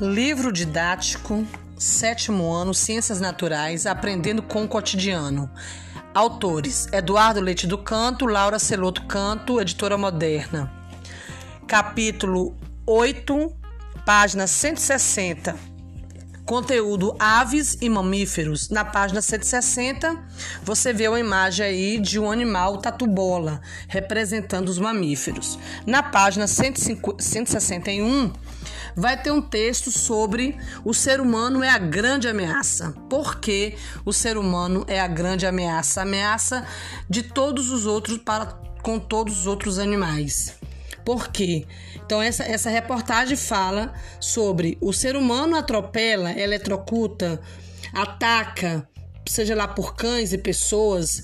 Livro didático, sétimo ano, Ciências Naturais, Aprendendo com o Cotidiano. Autores: Eduardo Leite do Canto, Laura Celoto Canto, editora moderna. Capítulo 8, página 160. Conteúdo Aves e Mamíferos. Na página 160, você vê uma imagem aí de um animal tatu-bola, representando os mamíferos. Na página 161, vai ter um texto sobre o ser humano é a grande ameaça. Por que o ser humano é a grande ameaça? ameaça de todos os outros para com todos os outros animais. Por quê? Então, essa, essa reportagem fala sobre o ser humano atropela, eletrocuta, ataca, seja lá por cães e pessoas,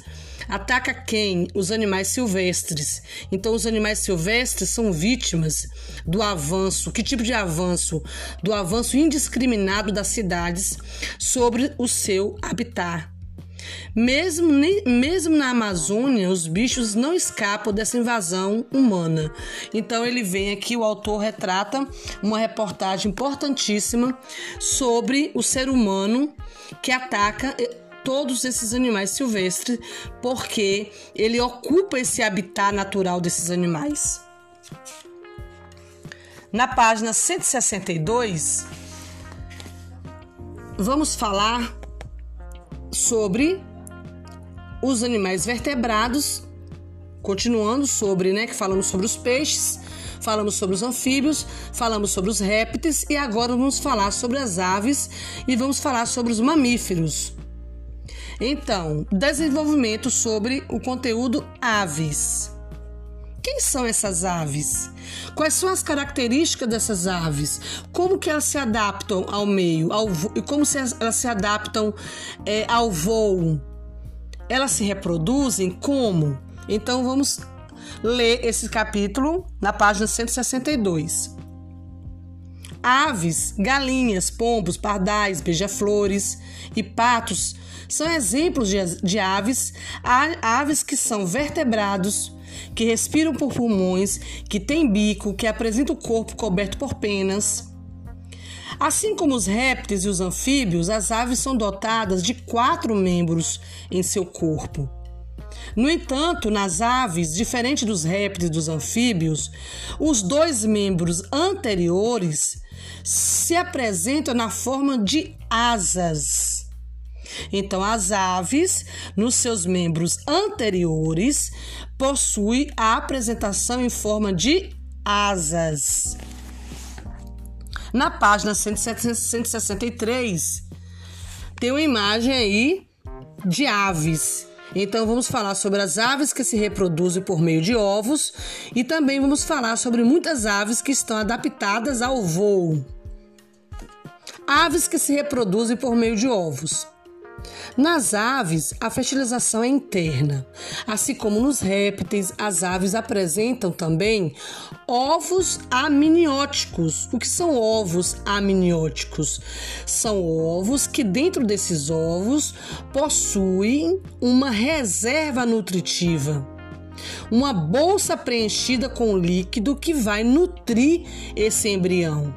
Ataca quem? Os animais silvestres. Então, os animais silvestres são vítimas do avanço. Que tipo de avanço? Do avanço indiscriminado das cidades sobre o seu habitat. Mesmo, mesmo na Amazônia, os bichos não escapam dessa invasão humana. Então ele vem aqui, o autor retrata uma reportagem importantíssima sobre o ser humano que ataca todos esses animais silvestres, porque ele ocupa esse habitat natural desses animais. Na página 162, vamos falar sobre os animais vertebrados, continuando sobre, né, que falamos sobre os peixes, falamos sobre os anfíbios, falamos sobre os répteis e agora vamos falar sobre as aves e vamos falar sobre os mamíferos. Então, desenvolvimento sobre o conteúdo aves. Quem são essas aves? Quais são as características dessas aves? Como que elas se adaptam ao meio? Ao e como elas se adaptam é, ao voo? Elas se reproduzem como? Então vamos ler esse capítulo na página 162. Aves, galinhas, pombos, pardais, beija-flores e patos são exemplos de, aves, aves que são vertebrados, que respiram por pulmões, que têm bico, que apresentam o corpo coberto por penas. Assim como os répteis e os anfíbios, as aves são dotadas de quatro membros em seu corpo. No entanto, nas aves, diferente dos répteis e dos anfíbios, os dois membros anteriores se apresentam na forma de asas. Então, as aves, nos seus membros anteriores, possuem a apresentação em forma de asas. Na página 163, tem uma imagem aí de aves. Então vamos falar sobre as aves que se reproduzem por meio de ovos e também vamos falar sobre muitas aves que estão adaptadas ao voo. Aves que se reproduzem por meio de ovos. Nas aves, a fertilização é interna. Assim como nos répteis, as aves apresentam também ovos amnióticos. O que são ovos amnióticos? São ovos que dentro desses ovos possuem uma reserva nutritiva uma bolsa preenchida com líquido que vai nutrir esse embrião.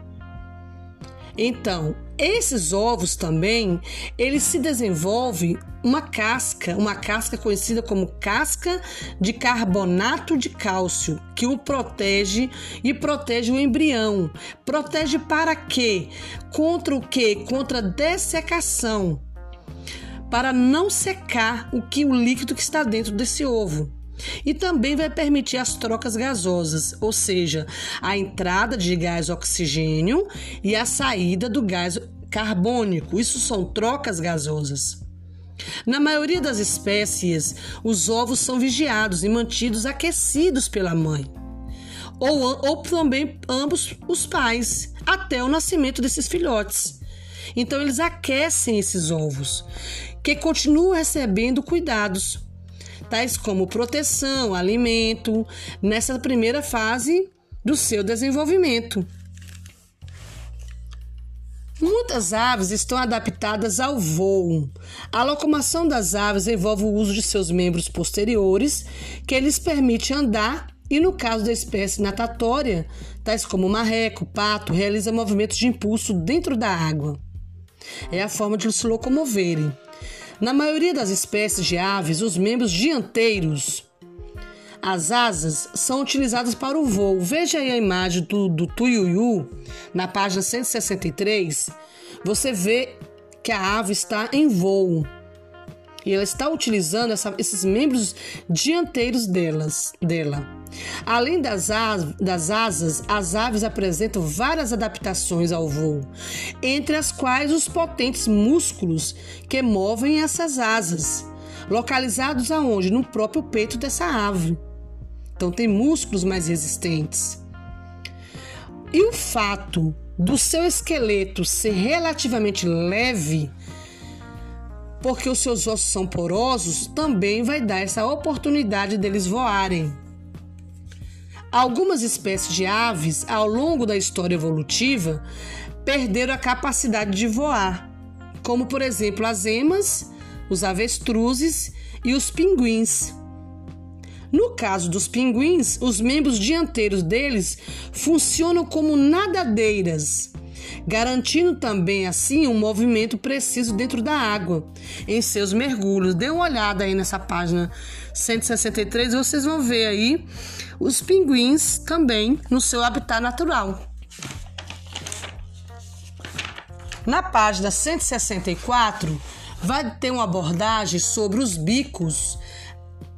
Então, esses ovos também, eles se desenvolvem uma casca, uma casca conhecida como casca de carbonato de cálcio, que o protege e protege o embrião. Protege para quê? Contra o quê? Contra a dessecação. Para não secar o que o líquido que está dentro desse ovo e também vai permitir as trocas gasosas, ou seja, a entrada de gás oxigênio e a saída do gás carbônico. Isso são trocas gasosas. Na maioria das espécies, os ovos são vigiados e mantidos aquecidos pela mãe, ou, ou também ambos os pais, até o nascimento desses filhotes. Então, eles aquecem esses ovos, que continuam recebendo cuidados tais como proteção, alimento, nessa primeira fase do seu desenvolvimento. Muitas aves estão adaptadas ao voo. A locomoção das aves envolve o uso de seus membros posteriores, que lhes permite andar E no caso da espécie natatória, tais como marreco, pato, realiza movimentos de impulso dentro da água. É a forma de se locomoverem. Na maioria das espécies de aves, os membros dianteiros, as asas, são utilizadas para o voo. Veja aí a imagem do, do tuiuiu, na página 163. Você vê que a ave está em voo. E ela está utilizando essa, esses membros dianteiros delas, dela. Além das, das asas, as aves apresentam várias adaptações ao voo, entre as quais os potentes músculos que movem essas asas, localizados aonde? No próprio peito dessa ave. Então tem músculos mais resistentes. E o fato do seu esqueleto ser relativamente leve, porque os seus ossos são porosos, também vai dar essa oportunidade deles voarem. Algumas espécies de aves, ao longo da história evolutiva, perderam a capacidade de voar, como por exemplo as emas, os avestruzes e os pinguins. No caso dos pinguins, os membros dianteiros deles funcionam como nadadeiras, garantindo também assim um movimento preciso dentro da água em seus mergulhos. Dê uma olhada aí nessa página 163, vocês vão ver aí os pinguins também no seu habitat natural. Na página 164, vai ter uma abordagem sobre os bicos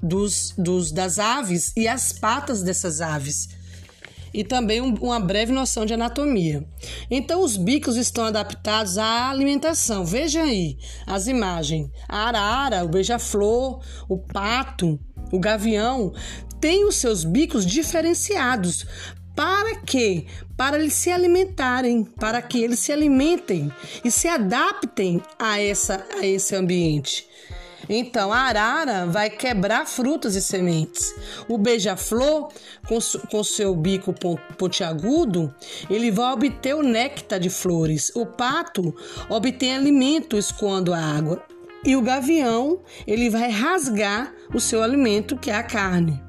dos, dos, das aves e as patas dessas aves. E também um, uma breve noção de anatomia. Então, os bicos estão adaptados à alimentação. Veja aí as imagens: a arara, o beija-flor, o pato, o gavião têm os seus bicos diferenciados. Para quê? Para eles se alimentarem, para que eles se alimentem e se adaptem a, essa, a esse ambiente. Então, a arara vai quebrar frutas e sementes. O beija-flor, com, com seu bico pontiagudo, ele vai obter o néctar de flores. O pato obtém alimento escoando a água. E o gavião, ele vai rasgar o seu alimento, que é a carne.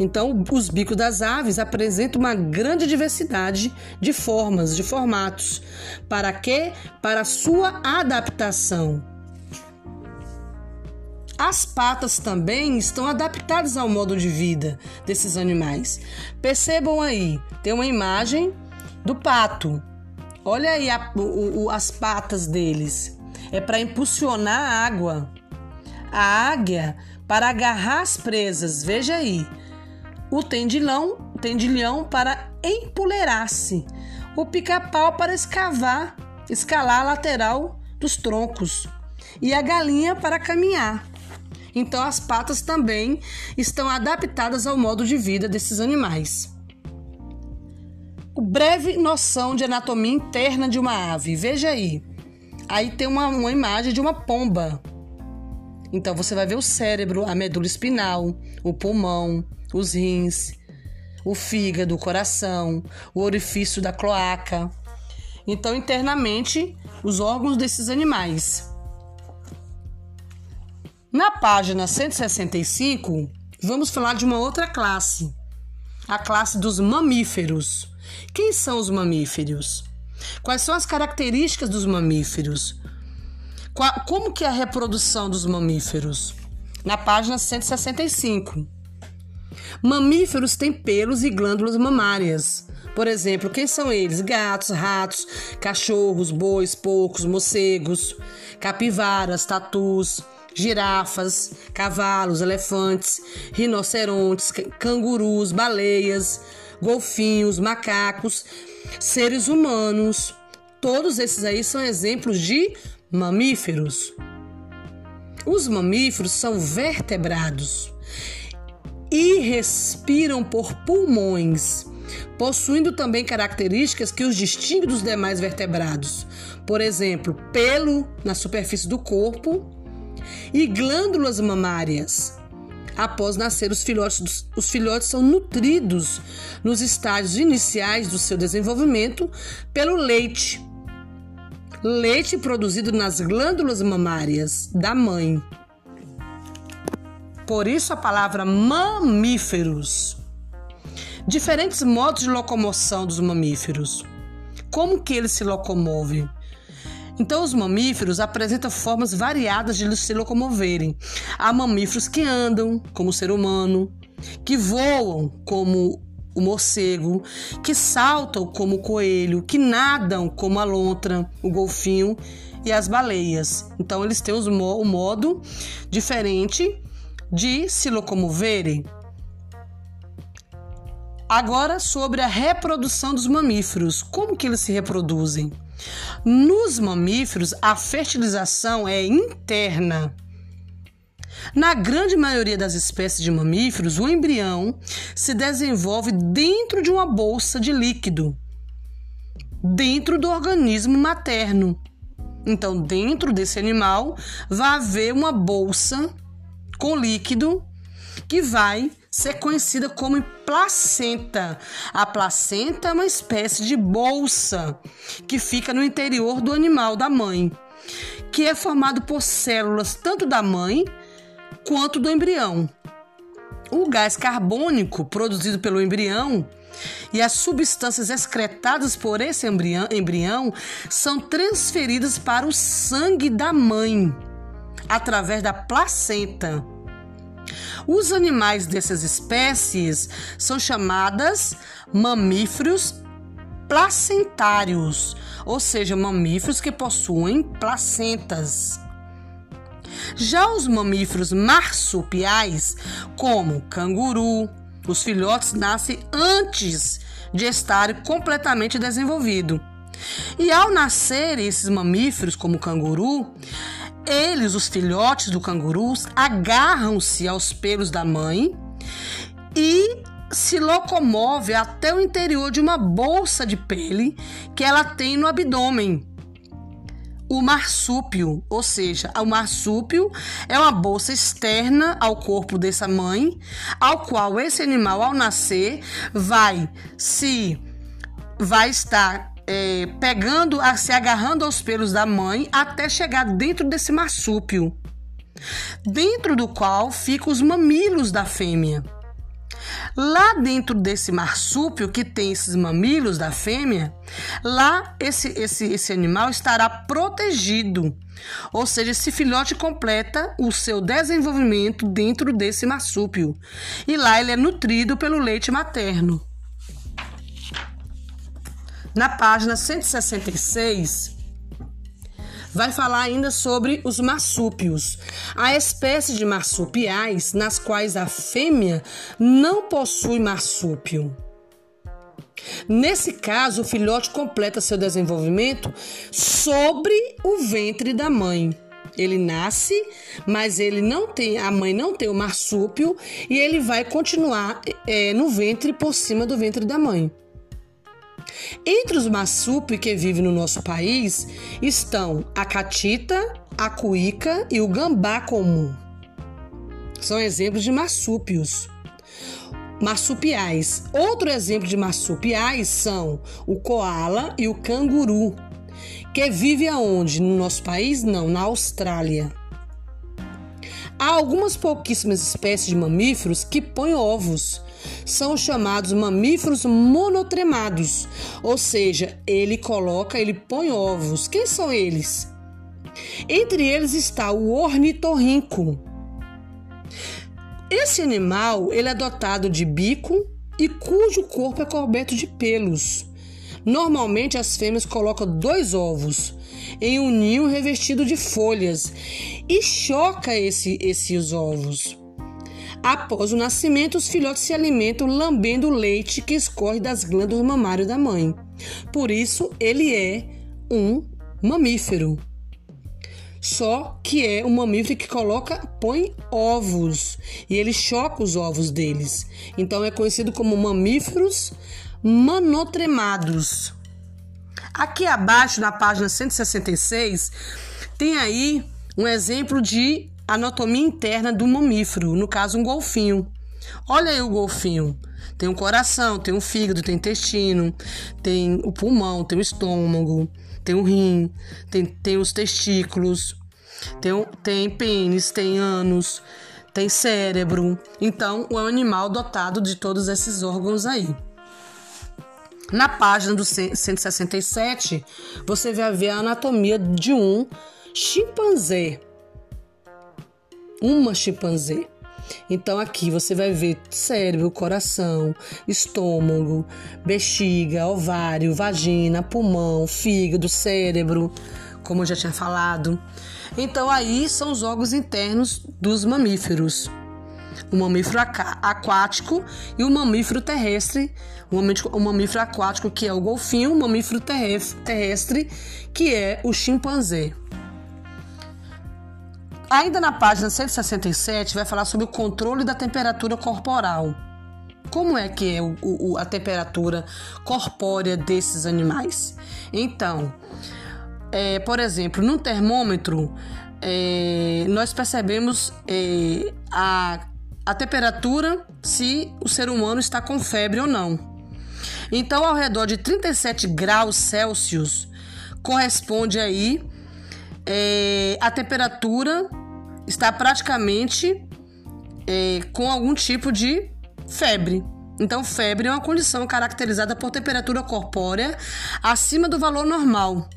Então, os bicos das aves apresentam uma grande diversidade de formas, de formatos. Para quê? Para sua adaptação. As patas também estão adaptadas ao modo de vida desses animais. Percebam aí, tem uma imagem do pato. Olha aí a, o, o, as patas deles. É para impulsionar a água. A águia para agarrar as presas. Veja aí o tendilhão, tendilhão para empoleirar-se, o pica-pau para escavar, escalar a lateral dos troncos e a galinha para caminhar. Então as patas também estão adaptadas ao modo de vida desses animais. Breve noção de anatomia interna de uma ave. Veja aí. Aí tem uma, uma imagem de uma pomba. Então você vai ver o cérebro, a medula espinal, o pulmão, os rins, o fígado, o coração, o orifício da cloaca. Então, internamente, os órgãos desses animais. Na página 165, vamos falar de uma outra classe, a classe dos mamíferos. Quem são os mamíferos? Quais são as características dos mamíferos? Como que é a reprodução dos mamíferos? Na página 165. Mamíferos têm pelos e glândulas mamárias. Por exemplo, quem são eles? Gatos, ratos, cachorros, bois, porcos, morcegos, capivaras, tatus, girafas, cavalos, elefantes, rinocerontes, cangurus, baleias, golfinhos, macacos, seres humanos. Todos esses aí são exemplos de mamíferos. Os mamíferos são vertebrados e respiram por pulmões, possuindo também características que os distinguem dos demais vertebrados. Por exemplo, pelo na superfície do corpo e glândulas mamárias. Após nascer, os filhotes, os filhotes são nutridos nos estágios iniciais do seu desenvolvimento pelo leite. Leite produzido nas glândulas mamárias da mãe. Por isso a palavra mamíferos. Diferentes modos de locomoção dos mamíferos. Como que eles se locomovem? Então, os mamíferos apresentam formas variadas de se locomoverem. Há mamíferos que andam, como o ser humano, que voam, como o morcego, que saltam como o coelho, que nadam como a lontra, o golfinho e as baleias. Então eles têm um modo diferente de se locomoverem. Agora sobre a reprodução dos mamíferos. Como que eles se reproduzem? Nos mamíferos, a fertilização é interna. Na grande maioria das espécies de mamíferos, o embrião se desenvolve dentro de uma bolsa de líquido, dentro do organismo materno. Então, dentro desse animal, vai haver uma bolsa com líquido que vai ser conhecida como placenta. A placenta é uma espécie de bolsa que fica no interior do animal da mãe, que é formado por células tanto da mãe quanto do embrião. O gás carbônico produzido pelo embrião e as substâncias excretadas por esse embrião, embrião são transferidas para o sangue da mãe através da placenta. Os animais dessas espécies são chamadas mamíferos placentários, ou seja, mamíferos que possuem placentas. Já os mamíferos marsupiais, como canguru, os filhotes nascem antes de estarem completamente desenvolvidos. E ao nascerem esses mamíferos, como o canguru, eles, os filhotes do canguru, agarram-se aos pelos da mãe e se locomove até o interior de uma bolsa de pele que ela tem no abdômen. O marsúpio, ou seja, o marsúpio é uma bolsa externa ao corpo dessa mãe, ao qual esse animal, ao nascer, vai se vai estar é, pegando, se agarrando aos pelos da mãe até chegar dentro desse marsúpio, dentro do qual ficam os mamilos da fêmea. Lá dentro desse marsúpio que tem esses mamilos da fêmea, lá esse, esse, esse animal estará protegido. Ou seja, esse filhote completa o seu desenvolvimento dentro desse marsúpio. E lá ele é nutrido pelo leite materno. Na página 166, vai falar ainda sobre os marsúpios, a espécie de marsupiais nas quais a fêmea não possui marsúpio. Nesse caso, o filhote completa seu desenvolvimento sobre o ventre da mãe. Ele nasce, mas ele não tem, a mãe não tem o marsúpio e ele vai continuar é, no ventre por cima do ventre da mãe. Entre os marsúpios que vivem no nosso país estão a catita, a cuíca e o gambá comum. São exemplos de marsúpios. Marsupiais. Outro exemplo de marsupiais são o koala e o canguru, que vive aonde? No nosso país? Não, na Austrália. Há algumas pouquíssimas espécies de mamíferos que põem ovos, são chamados mamíferos monotremados, ou seja, ele coloca, ele põe ovos. Quem são eles? Entre eles está o ornitorrinco. Esse animal ele é dotado de bico e cujo corpo é coberto de pelos. Normalmente as fêmeas colocam dois ovos em um ninho revestido de folhas e choca esse, esses ovos. Após o nascimento, os filhotes se alimentam lambendo o leite que escorre das glândulas mamárias da mãe. Por isso, ele é um mamífero. Só que é um mamífero que coloca, põe ovos e ele choca os ovos deles. Então é conhecido como mamíferos manotremados. Aqui abaixo, na página 166, tem aí um exemplo de anatomia interna do mamífero, no caso um golfinho. Olha aí o golfinho. Tem um coração, tem um fígado, tem intestino, tem o pulmão, tem o estômago, tem o rim, tem, tem os testículos, tem, tem pênis, tem ânus, tem cérebro. Então, é um animal dotado de todos esses órgãos aí. Na página do 167, você vai ver a anatomia de um chimpanzé. Uma chimpanzé. Então aqui você vai ver cérebro, coração, estômago, bexiga, ovário, vagina, pulmão, fígado, cérebro, como eu já tinha falado. Então aí são os órgãos internos dos mamíferos o mamífero aquático e o mamífero terrestre. O mamífero aquático, que é o golfinho, o mamífero terrestre, que é o chimpanzé. Ainda na página 167, vai falar sobre o controle da temperatura corporal. Como é que é o, o, a temperatura corpórea desses animais? Então, é, por exemplo, no termômetro, é, nós percebemos é, a a temperatura se o ser humano está com febre ou não. Então, ao redor de 37 graus Celsius corresponde aí é, a temperatura está praticamente é, com algum tipo de febre. Então, febre é uma condição caracterizada por temperatura corpórea acima do valor normal.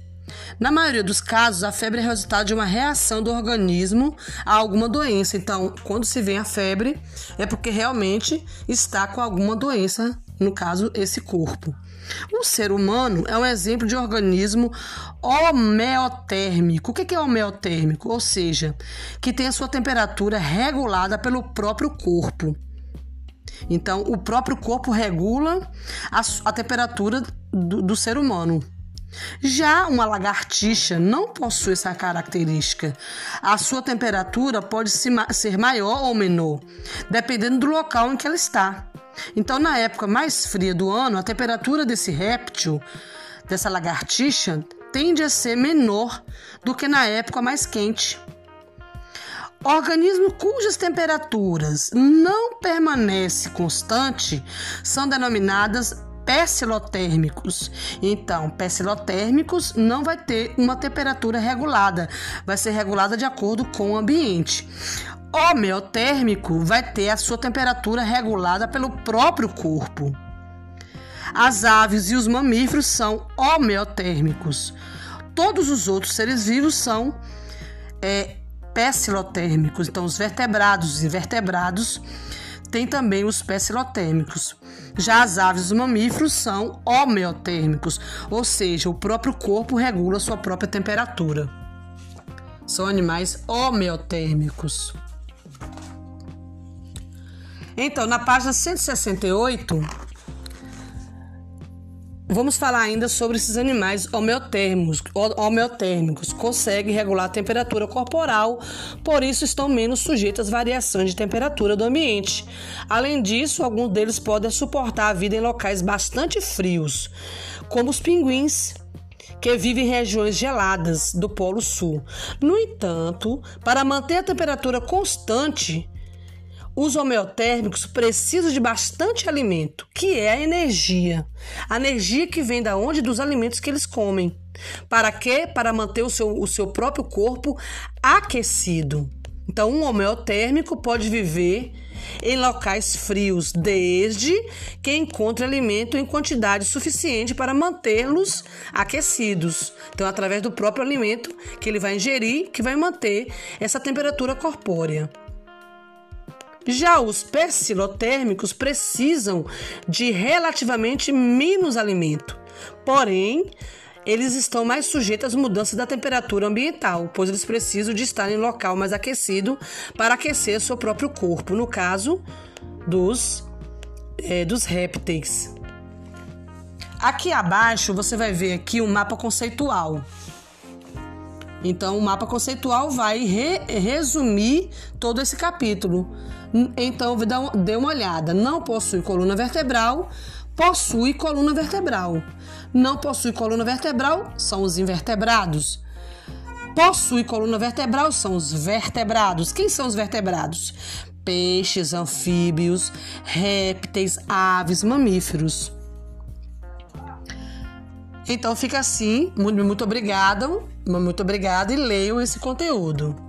Na maioria dos casos, a febre é resultado de uma reação do organismo a alguma doença. Então, quando se vê a febre, é porque realmente está com alguma doença, no caso, esse corpo. O ser humano é um exemplo de organismo homeotérmico. O que é homeotérmico? Ou seja, que tem a sua temperatura regulada pelo próprio corpo. Então, o próprio corpo regula a, a temperatura do, do ser humano. Já uma lagartixa não possui essa característica. A sua temperatura pode ser maior ou menor, dependendo do local em que ela está. Então, na época mais fria do ano, a temperatura desse réptil, dessa lagartixa, tende a ser menor do que na época mais quente. Organismos cujas temperaturas não permanecem constante são denominadas pessilotérmicos. Então, pessilotérmicos não vai ter uma temperatura regulada, vai ser regulada de acordo com o ambiente. Homeotérmico vai ter a sua temperatura regulada pelo próprio corpo. As aves e os mamíferos são homeotérmicos. Todos os outros seres vivos são é, pessilotérmicos. Então, os vertebrados e invertebrados têm também os pessilotérmicos. Já as aves e os mamíferos são homeotérmicos, ou seja, o próprio corpo regula sua própria temperatura. São animais homeotérmicos. Então, na página 168, Vamos falar ainda sobre esses animais homeotérmicos, homeotérmicos. Conseguem regular a temperatura corporal, por isso estão menos sujeitos às variações de temperatura do ambiente. Além disso, alguns deles podem suportar a vida em locais bastante frios, como os pinguins, que vivem em regiões geladas do Polo Sul. No entanto, para manter a temperatura constante, os homeotérmicos precisam de bastante alimento, que é a energia. A energia que vem da onde? Dos alimentos que eles comem. Para quê? Para manter o seu, o seu próprio corpo aquecido. Então, um homeotérmico pode viver em locais frios, desde que encontre alimento em quantidade suficiente para mantê-los aquecidos. Então, através do próprio alimento que ele vai ingerir, que vai manter essa temperatura corpórea. Já os persilotérmicos precisam de relativamente menos alimento, porém, eles estão mais sujeitos às mudanças da temperatura ambiental, pois eles precisam de estar em local mais aquecido para aquecer seu próprio corpo, no caso dos, é, dos répteis. Aqui abaixo você vai ver aqui um mapa conceitual. Então, o mapa conceitual vai re resumir todo esse capítulo. Então, dê uma olhada. Não possui coluna vertebral, possui coluna vertebral. Não possui coluna vertebral, são os invertebrados. Possui coluna vertebral, são os vertebrados. Quem são os vertebrados? Peixes, anfíbios, répteis, aves, mamíferos. Então fica assim. Muito, obrigada. Muito obrigada e leiam esse conteúdo.